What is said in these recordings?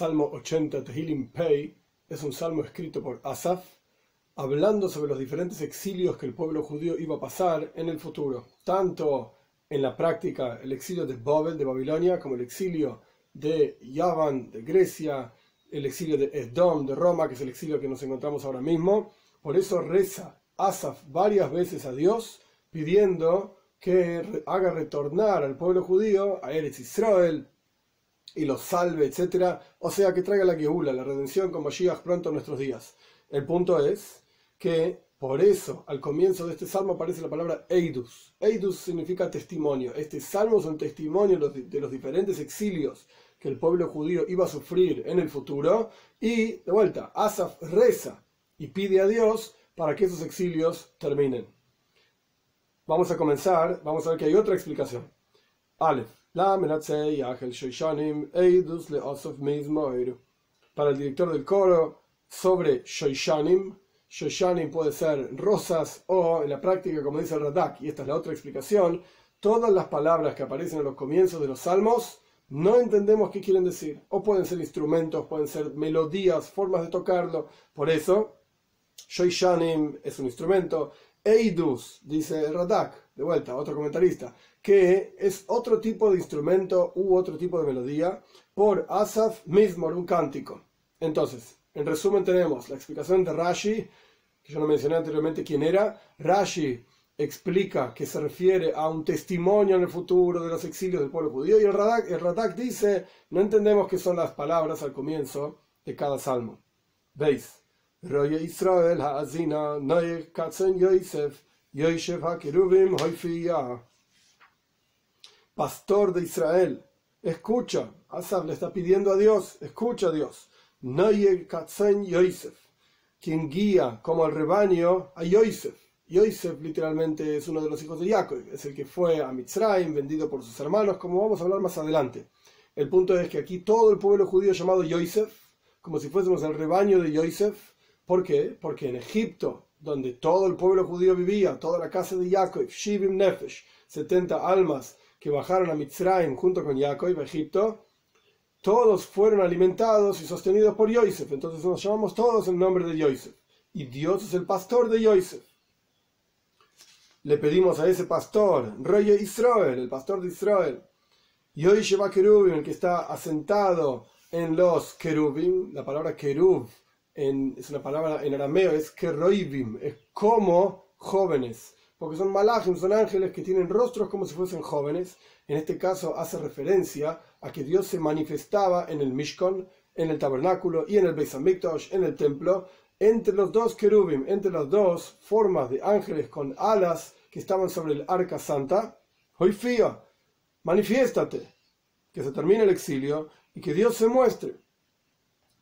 Salmo 80, Tehilim Pei, es un salmo escrito por Asaf, hablando sobre los diferentes exilios que el pueblo judío iba a pasar en el futuro, tanto en la práctica el exilio de Babel, de Babilonia, como el exilio de Yavan, de Grecia, el exilio de Edom, de Roma, que es el exilio que nos encontramos ahora mismo. Por eso reza Asaf varias veces a Dios pidiendo que haga retornar al pueblo judío, a Eretz Israel, y los salve, etc. O sea, que traiga la Geula, la redención con Mashiach pronto en nuestros días. El punto es que por eso al comienzo de este salmo aparece la palabra Eidus. Eidus significa testimonio. Este salmo es un testimonio de los diferentes exilios que el pueblo judío iba a sufrir en el futuro. Y, de vuelta, Asaf reza y pide a Dios para que esos exilios terminen. Vamos a comenzar, vamos a ver que hay otra explicación. Aleph. Para el director del coro, sobre Shoishanim, Shoishanim puede ser rosas o en la práctica, como dice el Radak, y esta es la otra explicación, todas las palabras que aparecen en los comienzos de los salmos no entendemos qué quieren decir. O pueden ser instrumentos, pueden ser melodías, formas de tocarlo. Por eso, Shoishanim es un instrumento. Eidus, dice Radak, de vuelta, otro comentarista, que es otro tipo de instrumento u otro tipo de melodía por Asaf mismo, un cántico. Entonces, en resumen tenemos la explicación de Rashi, que yo no mencioné anteriormente quién era. Rashi explica que se refiere a un testimonio en el futuro de los exilios del pueblo judío y el Radak, el Radak dice, no entendemos qué son las palabras al comienzo de cada salmo. ¿Veis? Roye Israel Haazina Noye Katzen Yosef Yosef HaKeruvim Hoifiyah pastor de Israel, escucha, Asaf le está pidiendo a Dios, escucha a Dios, Noyer Katzen Yosef, quien guía como el rebaño a Yosef. Yosef literalmente es uno de los hijos de Jacob, es el que fue a Mitzrayim, vendido por sus hermanos, como vamos a hablar más adelante. El punto es que aquí todo el pueblo judío llamado Yosef, como si fuésemos el rebaño de Yosef, ¿por qué? Porque en Egipto, donde todo el pueblo judío vivía, toda la casa de Jacob, Shivim Nefesh, 70 almas, que bajaron a Mitzrayim junto con Jacob a Egipto, todos fueron alimentados y sostenidos por Yosef. Entonces nos llamamos todos en nombre de Yosef. Y Dios es el pastor de Yosef. Le pedimos a ese pastor, Rey Israel, el pastor de Israel, Yoisheva Kerubim, el que está asentado en los Kerubim. La palabra Kerub es una palabra en arameo, es Keroivim, es como jóvenes porque son malachim, son ángeles que tienen rostros como si fuesen jóvenes. En este caso hace referencia a que Dios se manifestaba en el Mishkan, en el tabernáculo y en el Beis en el templo, entre los dos querubim, entre las dos formas de ángeles con alas que estaban sobre el arca santa. Hoy fía, manifiéstate, que se termine el exilio y que Dios se muestre.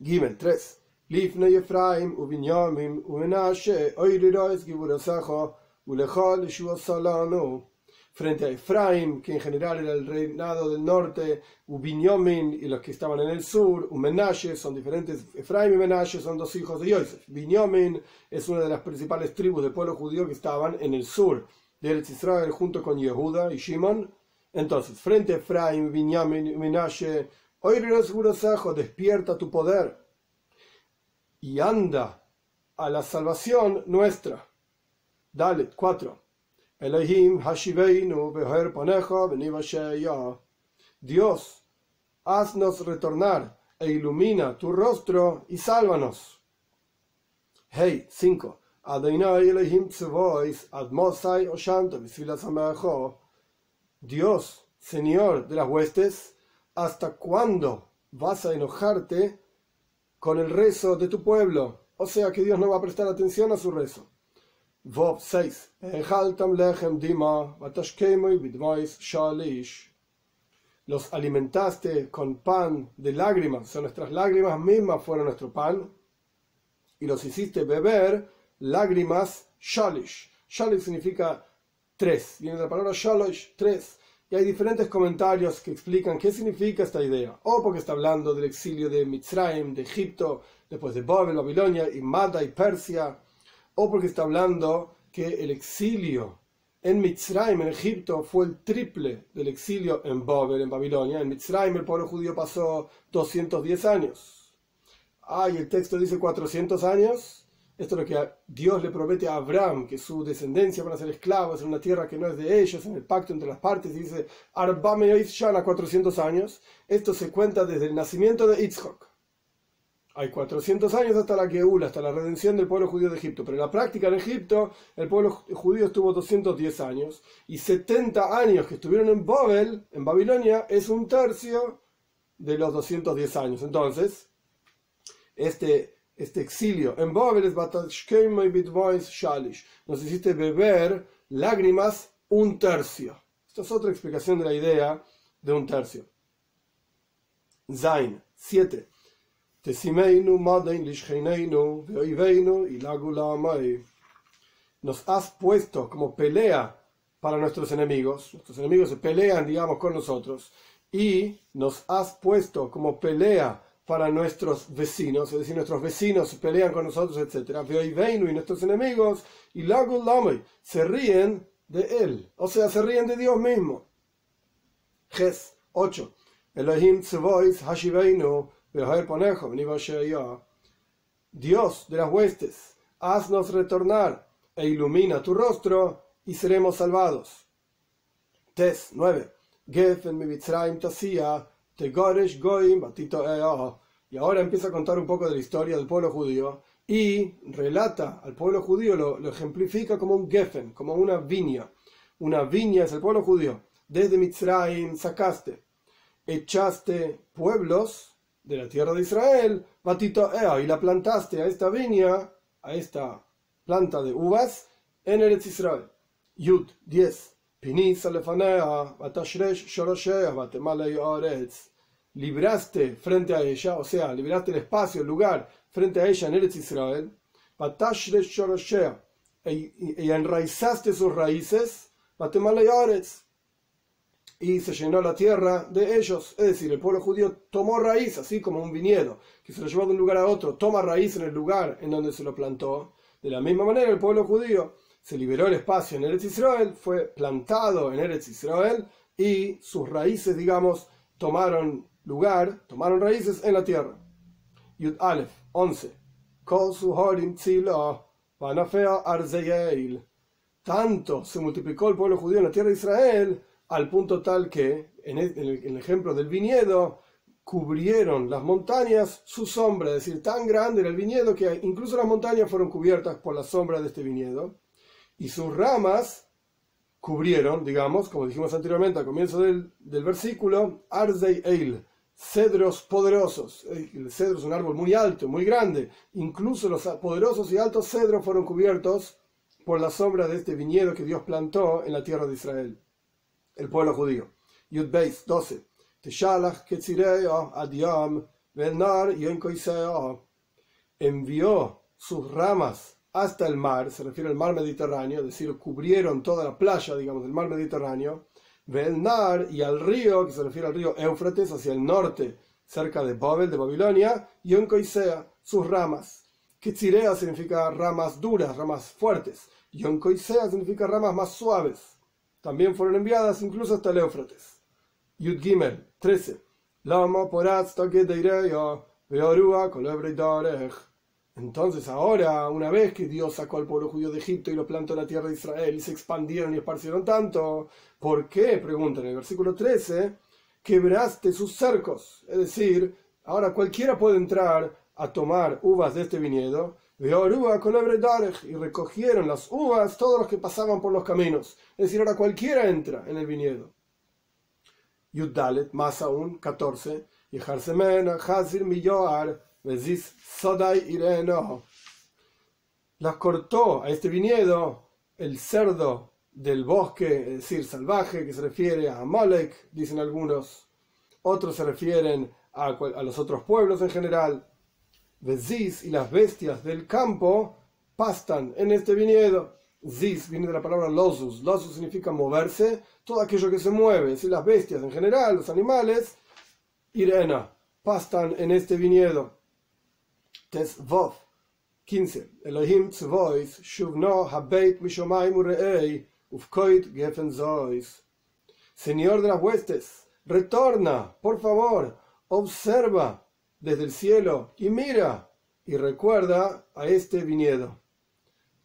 Gimel 3. Lifne Efraim, Ubinyamim, Umenashe, Oiriroes, Giburasajo, frente a Efraim, que en general era el reinado del norte, Ubinyomin y los que estaban en el sur, Umenashe, son diferentes, Efraim y Menashe son dos hijos de Yosef. Binyomin es una de las principales tribus del pueblo judío que estaban en el sur de Eretz Israel junto con Yehuda y Shimon. Entonces, frente a Efraim, Binyamin y Menashe, despierta tu poder y anda a la salvación nuestra Dalet 4. Elohim Hashiveinu Beher Paneja Dios, haznos retornar e ilumina tu rostro y sálvanos. Hey 5. Adonai Elohim Tzevois Admosai Oshanto Dios, Señor de las huestes, ¿hasta cuándo vas a enojarte con el rezo de tu pueblo? O sea que Dios no va a prestar atención a su rezo. Vov 6. Los alimentaste con pan de lágrimas, o sea, nuestras lágrimas mismas fueron nuestro pan, y los hiciste beber lágrimas shalish. Shalish significa tres, viene la palabra shalish, tres. Y hay diferentes comentarios que explican qué significa esta idea. O porque está hablando del exilio de Mitzrayim, de Egipto, después de Babel, Babilonia, y Mada y Persia o porque está hablando que el exilio En Mitzrayim, en Egipto, fue el triple del exilio en Babel, en Babilonia. En Mitzrayim el pueblo judío pasó 210 años. Ah, y el texto dice 400 años. Esto es lo que Dios le promete a Abraham, que su descendencia van a ser esclavos en una tierra que no es de ellos, en el pacto entre las partes. Y dice, Arbame Shana, 400 años. Esto se cuenta desde el nacimiento de Yitzhak. Hay 400 años hasta la Geula, hasta la redención del pueblo judío de Egipto. Pero en la práctica en Egipto, el pueblo judío estuvo 210 años. Y 70 años que estuvieron en Babel, en Babilonia, es un tercio de los 210 años. Entonces, este, este exilio en Nos hiciste beber lágrimas un tercio. Esta es otra explicación de la idea de un tercio. Zain, 7. Nos has puesto como pelea para nuestros enemigos. Nuestros enemigos se pelean, digamos, con nosotros. Y nos has puesto como pelea para nuestros vecinos, es decir, nuestros vecinos pelean con nosotros, etc. Y nuestros enemigos, y se ríen de él, o sea, se ríen de Dios mismo. Ges 8. Elohim Hashiveinu Dios de las huestes, haznos retornar e ilumina tu rostro y seremos salvados. Tes 9. Y ahora empieza a contar un poco de la historia del pueblo judío y relata al pueblo judío, lo, ejemplifica como un gefen, como una viña. Una viña es el pueblo judío. Desde Mitzrayim sacaste, echaste pueblos de la tierra de Israel, batito y la plantaste a esta viña, a esta planta de uvas, en Eretz Israel. Yud 10. Libraste frente a ella, o sea, libraste el espacio, el lugar frente a ella en Eretz Israel, y enraizaste sus raíces, y se llenó la tierra de ellos. Es decir, el pueblo judío tomó raíz, así como un viñedo, que se lo llevó de un lugar a otro, toma raíz en el lugar en donde se lo plantó. De la misma manera, el pueblo judío se liberó el espacio en Eretz Israel, fue plantado en Eretz Israel y sus raíces, digamos, tomaron lugar, tomaron raíces en la tierra. Yud Aleph 11. Tanto se multiplicó el pueblo judío en la tierra de Israel al punto tal que, en el, ejemplo del viñedo, cubrieron las montañas su sombra, es decir, tan grande era el viñedo que incluso las montañas fueron cubiertas por la sombra de este viñedo, y sus ramas cubrieron, digamos, como dijimos anteriormente al comienzo del, versículo, Arzei Eil, cedros poderosos. El cedro es un árbol muy alto, muy grande. Incluso los poderosos y altos cedros fueron cubiertos por la sombra de este viñedo que Dios plantó en la tierra de Israel el pueblo judío. Yud Beis 12. Envió sus ramas hasta el mar, se refiere al mar Mediterráneo, es decir, cubrieron toda la playa, digamos, del mar Mediterráneo. Velnar y al río, que se refiere al río Éufrates, hacia el norte, cerca de Babel, de Babilonia, y Yonkoisea, sus ramas. Ketzirea significa ramas duras, ramas fuertes. Yonkoisea significa ramas más suaves. También fueron enviadas incluso hasta el Éufrates. Yud Gimel 13. Entonces ahora, una vez que Dios sacó al pueblo judío de Egipto y lo plantó en la tierra de Israel y se expandieron y esparcieron tanto, ¿por qué? Pregunta en el versículo 13, quebraste sus cercos. Es decir, ahora cualquiera puede entrar a tomar uvas de este viñedo y recogieron las uvas todos los que pasaban por los caminos. Es decir, ahora cualquiera entra en el viñedo. Yudalet, más aún, 14. Y Hazir Miyoar, Sodai Ireno. Las cortó a este viñedo el cerdo del bosque, es decir, salvaje, que se refiere a Amalek, dicen algunos. Otros se refieren a, a los otros pueblos en general. Ziz y las bestias del campo pastan en este viñedo. Ziz viene de la palabra losus. Losus significa moverse, todo aquello que se mueve. Si las bestias en general, los animales, Irena, pastan en este viñedo. Tesvov 15. Elohim tzvois, shuvno habeit mishomaim urei, ufkoit gefen zois. Señor de las huestes, retorna, por favor, observa desde el cielo y mira y recuerda a este viñedo.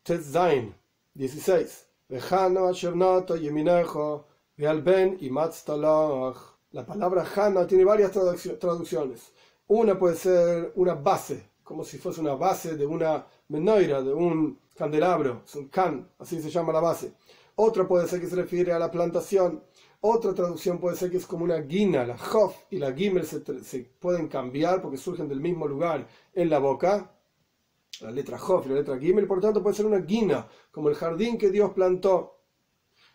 Tetzain 16. La palabra Hana tiene varias traducciones. Una puede ser una base, como si fuese una base de una menoira, de un candelabro, es un can, así se llama la base. Otra puede ser que se refiere a la plantación. Otra traducción puede ser que es como una guina, la Hof y la Gimel se, pueden cambiar porque surgen del mismo lugar en la boca. La letra Hof y la letra Gimel, por lo tanto, puede ser una guina, como el jardín que Dios plantó.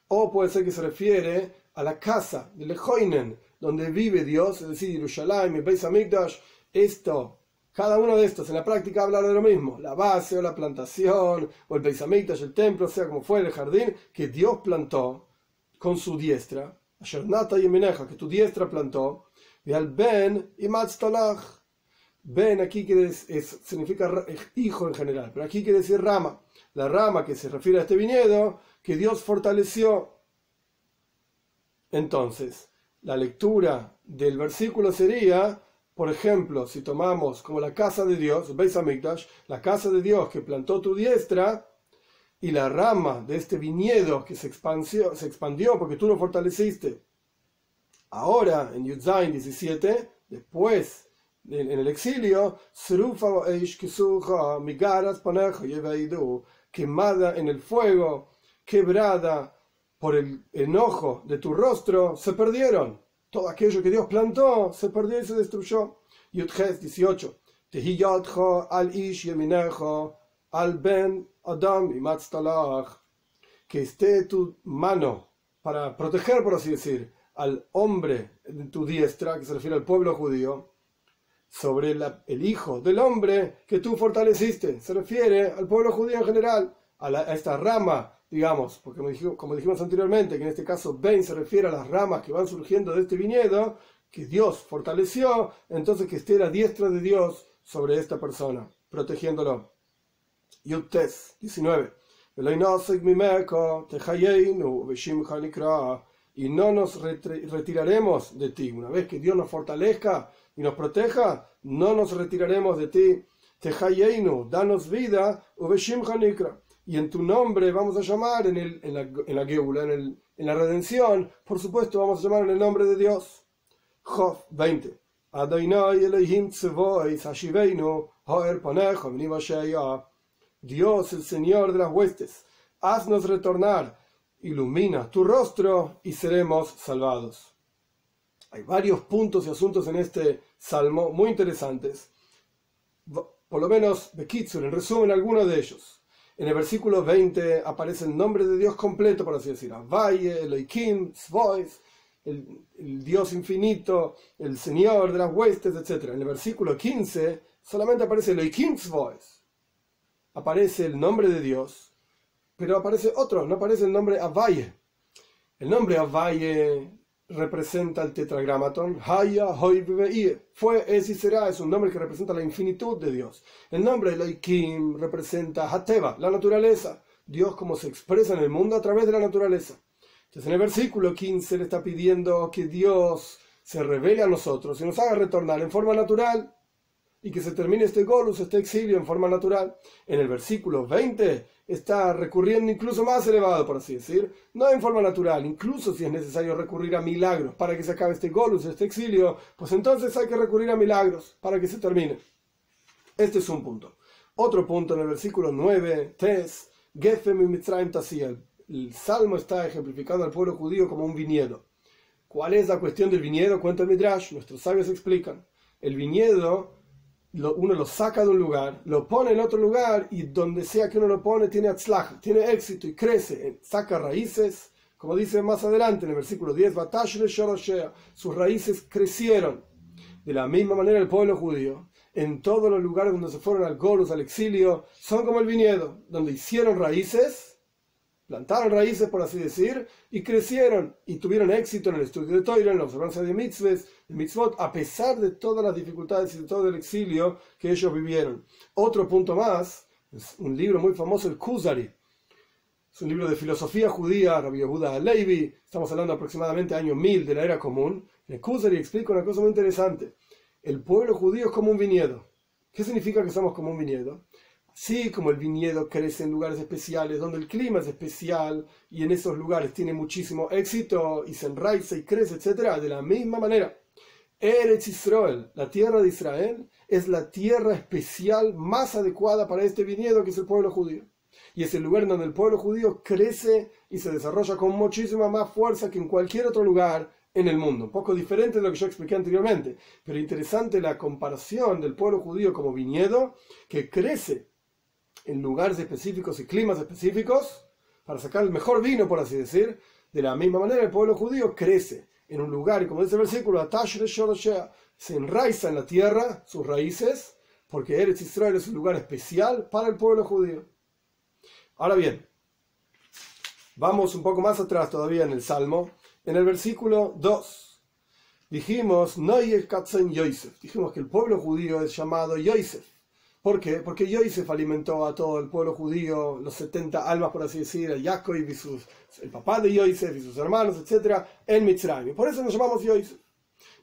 O puede ser que se refiere a la casa de Lejoinen, donde vive Dios, es decir, Yerushalayim y Beis Hamikdash. Esto cada uno de estos en la práctica habla de lo mismo, la base o la plantación o el Beisamikdash, el templo, sea como fue el jardín que Dios plantó con su diestra, Ashernata y Meneja, que tu diestra plantó, y al Ben y Matztalach. Ben aquí quiere, significa hijo en general, pero aquí quiere decir rama. La rama que se refiere a este viñedo que Dios fortaleció. Entonces, la lectura del versículo sería por ejemplo, si tomamos como la casa de Dios, Beis la casa de Dios que plantó tu diestra, y la rama de este viñedo que se expandió, se expandió porque tú lo fortaleciste. Ahora, en Yudzain 17, después, en, el exilio, quemada en el fuego, quebrada por el enojo de tu rostro, se perdieron todo aquello que Dios plantó se perdió y se destruyó. Yudges 18. al ish al ben adam y Que esté tu mano para proteger, por así decir, al hombre en tu diestra, que se refiere al pueblo judío, sobre el hijo del hombre que tú fortaleciste. Se refiere al pueblo judío en general, a, a esta rama digamos, porque como dijimos anteriormente, que en este caso Ben se refiere a las ramas que van surgiendo de este viñedo, que Dios fortaleció, entonces que esté la diestra de Dios sobre esta persona, protegiéndolo. Yutes 19. Y no nos retiraremos de ti. Una vez que Dios nos fortalezca y nos proteja, no nos retiraremos de ti. Danos vida, y en tu nombre vamos a llamar en, la, en en la redención, por supuesto vamos a llamar en el nombre de Dios. Job 20. Dios, el Señor de las huestes, haznos retornar, ilumina tu rostro y seremos salvados. Hay varios puntos y asuntos en este salmo muy interesantes. Por lo menos, Bekitsur, en resumen, algunos de ellos. En el versículo 20 aparece el nombre de Dios completo, por así decirlo. Valle, Elohim, Svois, el, el, Dios infinito, el Señor de las huestes, etc. En el versículo 15 solamente aparece Elohim, Svois. Aparece el nombre de Dios, pero aparece otro, no aparece el nombre Avaye. El nombre Avaye representa el tetragramatón. Haya, Fue, es y será, es un nombre que representa la infinitud de Dios. El nombre Elohim representa Hateva, la naturaleza. Dios como se expresa en el mundo a través de la naturaleza. Entonces en el versículo 15 le está pidiendo que Dios se revele a nosotros y nos haga retornar en forma natural y que se termine este golus, este exilio en forma natural. En el versículo 20 está recurriendo incluso más elevado, por así decir, no en forma natural, incluso si es necesario recurrir a milagros para que se acabe este golus, este exilio, pues entonces hay que recurrir a milagros para que se termine. Este es un punto. Otro punto en el versículo 9, Tes, Gefem y Mitzrayim El salmo está ejemplificando al pueblo judío como un viñedo. ¿Cuál es la cuestión del viñedo? Cuenta el Midrash, nuestros sabios explican. El viñedo uno lo saca de un lugar, lo pone en otro lugar y donde sea que uno lo pone tiene atzlaj, tiene éxito y crece, saca raíces, como dice más adelante en el versículo 10, sus raíces crecieron. De la misma manera el pueblo judío, en todos los lugares donde se fueron al Golus, al exilio, son como el viñedo, donde hicieron raíces plantaron raíces, por así decir, y crecieron y tuvieron éxito en el estudio de Torah, en la observancia de mitzvahs, de mitzvot, a pesar de todas las dificultades y de todo el exilio que ellos vivieron. Otro punto más, es un libro muy famoso, el Kuzari. es un libro de filosofía judía, Rabbi Yehuda Levi, estamos hablando aproximadamente año 1000 de la era común, el Kuzari explica una cosa muy interesante. El pueblo judío es como un viñedo. ¿Qué significa que somos como un viñedo? Así como el viñedo crece en lugares especiales donde el clima es especial y en esos lugares tiene muchísimo éxito y se enraiza y crece, etc. De la misma manera, Eretz Israel, la tierra de Israel, es la tierra especial más adecuada para este viñedo que es el pueblo judío. Y es el lugar donde el pueblo judío crece y se desarrolla con muchísima más fuerza que en cualquier otro lugar en el mundo. Un poco diferente de lo que yo expliqué anteriormente, pero interesante la comparación del pueblo judío como viñedo que crece en lugares específicos y climas específicos para sacar el mejor vino, por así decir. De la misma manera, el pueblo judío crece en un lugar, y como dice el versículo, se enraiza en la tierra, sus raíces, porque Eretz Israel es un lugar especial para el pueblo judío. Ahora bien, vamos un poco más atrás todavía en el Salmo, en el versículo 2. Dijimos. Dijimos que el pueblo judío es llamado Yosef. ¿Por qué? Porque Yosef alimentó a todo el pueblo judío, los 70 almas, por así decir, a Jacob y sus, el papá de Yosef y sus hermanos, etc., en Mitzrayim. Por eso nos llamamos Yosef.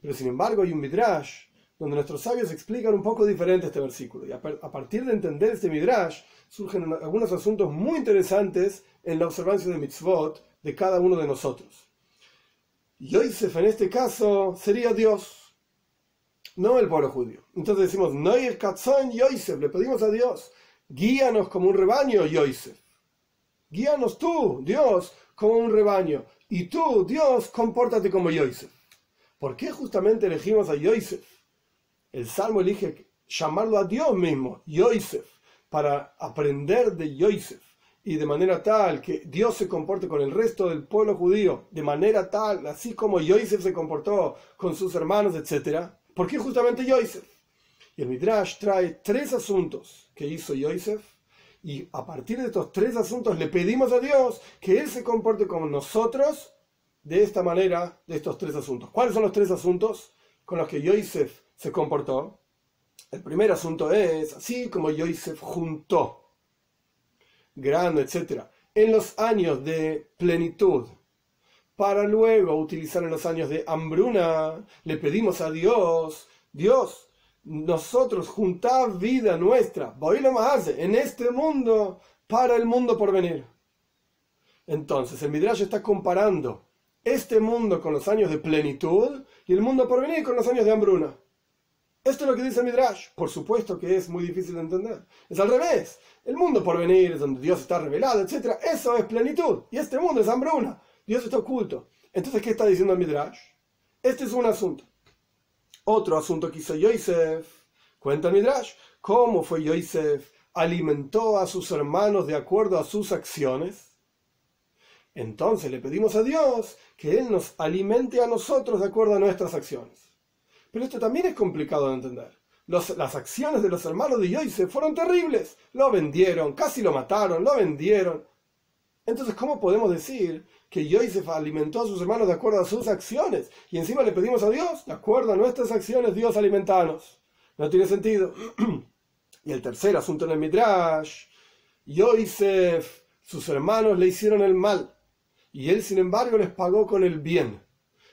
Pero sin embargo hay un Midrash donde nuestros sabios explican un poco diferente este versículo. Y a, partir de entender este Midrash surgen algunos asuntos muy interesantes en la observancia de mitzvot de cada uno de nosotros. Yosef en este caso sería Dios, no el pueblo judío. Entonces decimos, no el Katzon Yosef, le pedimos a Dios, guíanos como un rebaño, Yosef. Guíanos tú, Dios, como un rebaño. Y tú, Dios, compórtate como Yosef. ¿Por qué justamente elegimos a Yosef? El Salmo elige llamarlo a Dios mismo, Yosef, para aprender de Yosef y de manera tal que Dios se comporte con el resto del pueblo judío, de manera tal, así como Yosef se comportó con sus hermanos, etc. ¿Por qué justamente Yosef? Y el Midrash trae tres asuntos que hizo Yosef, y a partir de estos tres asuntos le pedimos a Dios que Él se comporte con nosotros de esta manera, de estos tres asuntos. ¿Cuáles son los tres asuntos con los que Yosef se comportó? El primer asunto es, así como Yosef juntó grano, etc., en los años de plenitud, para luego utilizar en los años de hambruna, le pedimos a Dios, Dios, nosotros juntar vida nuestra, más en este mundo para el mundo por venir. Entonces, el Midrash está comparando este mundo con los años de plenitud y el mundo por venir con los años de hambruna. Esto es lo que dice el Midrash. Por supuesto que es muy difícil de entender. Es al revés. El mundo por venir es donde Dios está revelado, etc. Eso es plenitud. Y este mundo es hambruna. Dios está oculto. Entonces, ¿qué está diciendo el Midrash? Este es un asunto. Otro asunto que hizo Yosef. Cuenta el Midrash. ¿Cómo fue Yosef? Alimentó a sus hermanos de acuerdo a sus acciones. Entonces le pedimos a Dios que Él nos alimente a nosotros de acuerdo a nuestras acciones. Pero esto también es complicado de entender. las acciones de los hermanos de Yosef fueron terribles. Lo vendieron, casi lo mataron, lo vendieron. Entonces, ¿cómo podemos decir que Yosef alimentó a sus hermanos de acuerdo a sus acciones? Y encima le pedimos a Dios, de acuerdo a nuestras acciones, Dios alimentanos. No tiene sentido. y el tercer asunto en el Midrash, Yosef, sus hermanos le hicieron el mal. Y él, sin embargo, les pagó con el bien.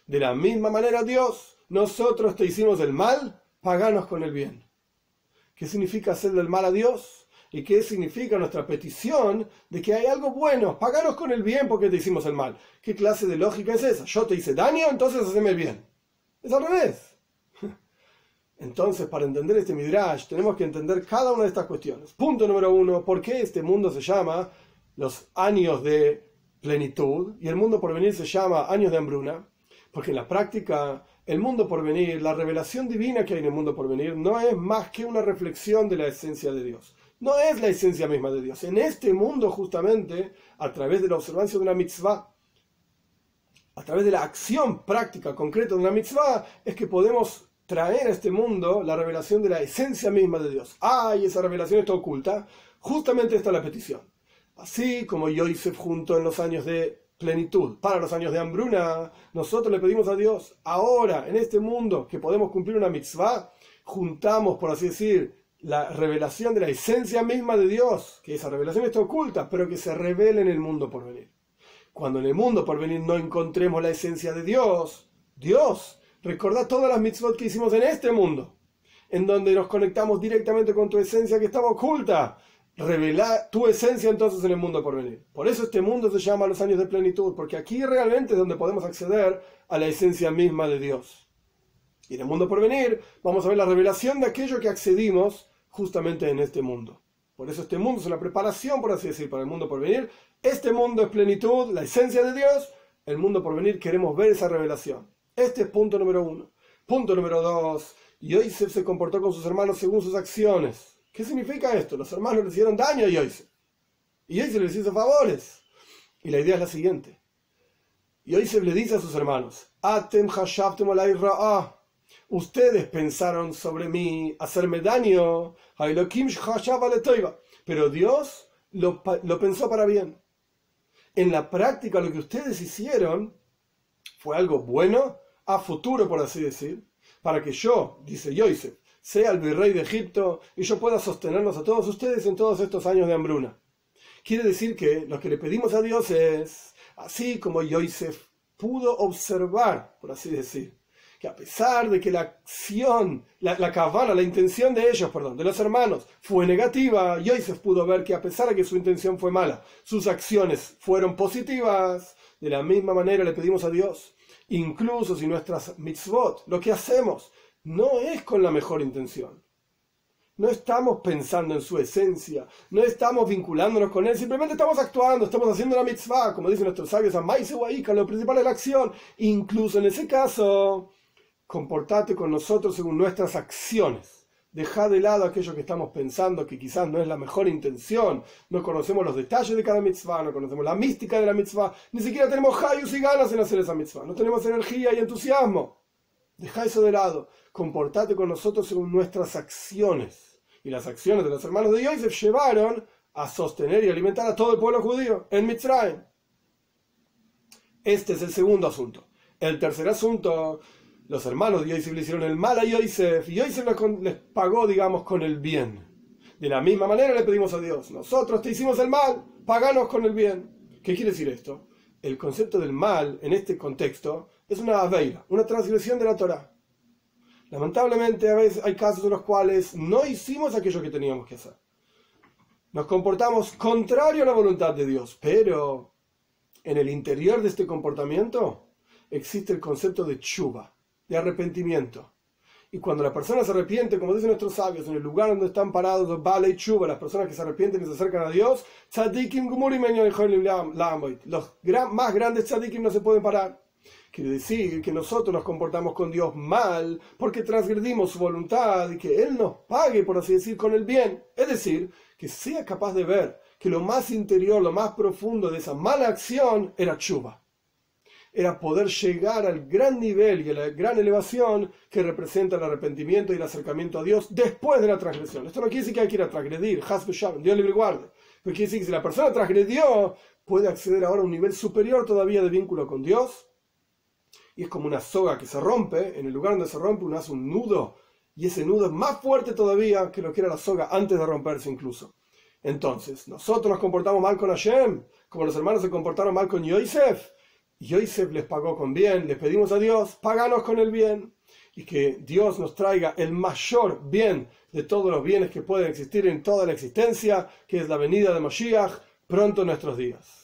De la misma manera Dios nosotros te hicimos el mal, paganos con el bien. ¿Qué significa hacerle el mal a Dios? ¿Y qué significa nuestra petición de que hay algo bueno? Paganos con el bien porque te hicimos el mal. ¿Qué clase de lógica es esa? Yo te hice daño, entonces haceme el bien. Es al revés. Entonces, para entender este Midrash, tenemos que entender cada una de estas cuestiones. Punto número uno, ¿por qué este mundo se llama los años de plenitud y el mundo por venir se llama años de hambruna? Porque en la práctica el mundo por venir, la revelación divina que hay en el mundo por venir, no es más que una reflexión de la esencia de Dios. No es la esencia misma de Dios. En este mundo, justamente, a través de la observancia de una mitzvah, a través de la acción práctica, concreta de una mitzvah, es que podemos traer a este mundo la revelación de la esencia misma de Dios. Ah, esa revelación está oculta. Justamente está la petición. Así como Yosef junto en los años de plenitud para los años de hambruna, nosotros le pedimos a Dios, ahora, en este mundo, que podemos cumplir una mitzvah, juntamos, por así decir, la revelación de la esencia misma de Dios, que esa revelación está oculta, pero que se revela en el mundo por venir. Cuando en el mundo por venir no encontremos la esencia de Dios, Dios, recordad todas las mitzvot que hicimos en este mundo, en donde nos conectamos directamente con tu esencia que estaba oculta. Revela tu esencia entonces en el mundo por venir. Por eso este mundo se llama los años de plenitud, porque aquí realmente es donde podemos acceder a la esencia misma de Dios. Y en el mundo por venir vamos a ver la revelación de aquello que accedimos justamente en este mundo. Por eso este mundo es una preparación, por así decir, para el mundo por venir. Este mundo es plenitud, la esencia de Dios. El mundo por venir queremos ver esa revelación. Este es punto número uno. Punto número dos. Yosef se comportó con sus hermanos según sus acciones. ¿Qué significa esto? Los hermanos le hicieron daño a Yosef. Y Yosef les hizo favores. Y la idea es la siguiente. Yosef le dice a sus hermanos, Atem Ustedes pensaron sobre mí hacerme daño, pero Dios lo, pensó para bien. En la práctica lo que ustedes hicieron fue algo bueno, a futuro por así decir, para que yo, dice Yosef, sea el virrey de Egipto y yo pueda sostenerlos a todos ustedes en todos estos años de hambruna. Quiere decir que lo que le pedimos a Dios es, así como Yosef pudo observar, por así decir, que a pesar de que la acción, la, la cabana, la intención de ellos, perdón, de los hermanos, fue negativa, Yosef pudo ver que a pesar de que su intención fue mala, sus acciones fueron positivas. De la misma manera le pedimos a Dios, incluso si nuestras mitzvot, lo que hacemos, no es con la mejor intención. No estamos pensando en su esencia, no estamos vinculándonos con él, simplemente estamos actuando, estamos haciendo la mitzvah, como dicen nuestros sabios, a lo principal es la acción. Incluso en ese caso, comportate con nosotros según nuestras acciones. Deja de lado aquello que estamos pensando que quizás no es la mejor intención. No conocemos los detalles de cada mitzvah, no conocemos la mística de la mitzvah, ni siquiera tenemos hayus y ganas en hacer esa mitzvah. No tenemos energía y entusiasmo. Deja eso de lado. Comportate con nosotros según nuestras acciones. Y las acciones de los hermanos de Yosef llevaron a sostener y alimentar a todo el pueblo judío en Mitzrayim. Este es el segundo asunto. El tercer asunto los hermanos de Yosef le hicieron el mal a Yosef y Yosef les pagó, digamos, con el bien. De la misma manera le pedimos a Dios, nosotros te hicimos el mal, paganos con el bien. ¿Qué quiere decir esto? El concepto del mal en este contexto es una aveira, una transgresión de la Torah. Lamentablemente a veces hay casos en los cuales no hicimos aquello que teníamos que hacer. Nos comportamos contrario a la voluntad de Dios, pero en el interior de este comportamiento existe el concepto de chuba, de arrepentimiento. Y cuando la persona se arrepiente, como dicen nuestros sabios, en el lugar donde están parados Vale y Chuba, las personas que se arrepienten y se acercan a Dios, los más grandes tzadikim no se pueden parar. Quiere decir que nosotros nos comportamos con Dios mal porque transgredimos su voluntad y que Él nos pague, por así decir, con el bien. Es decir, que sea capaz de ver que lo más interior, lo más profundo de esa mala acción era Chuba era poder llegar al gran nivel y a la gran elevación que representa el arrepentimiento y el acercamiento a Dios después de la transgresión. Esto no quiere decir que hay que ir a transgredir, Dios libre guarde. Pero quiere decir que si la persona transgredió, puede acceder ahora a un nivel superior todavía de vínculo con Dios. Y es como una soga que se rompe, en el lugar donde se rompe uno hace un nudo, y ese nudo es más fuerte todavía que lo que era la soga antes de romperse incluso. Entonces, nosotros nos comportamos mal con Hashem, como los hermanos se comportaron mal con Yosef, Yosef les pagó con bien, les pedimos a Dios, páganos con el bien. Y que Dios nos traiga el mayor bien de todos los bienes que pueden existir en toda la existencia, que es la venida de Moshiach, pronto en nuestros días.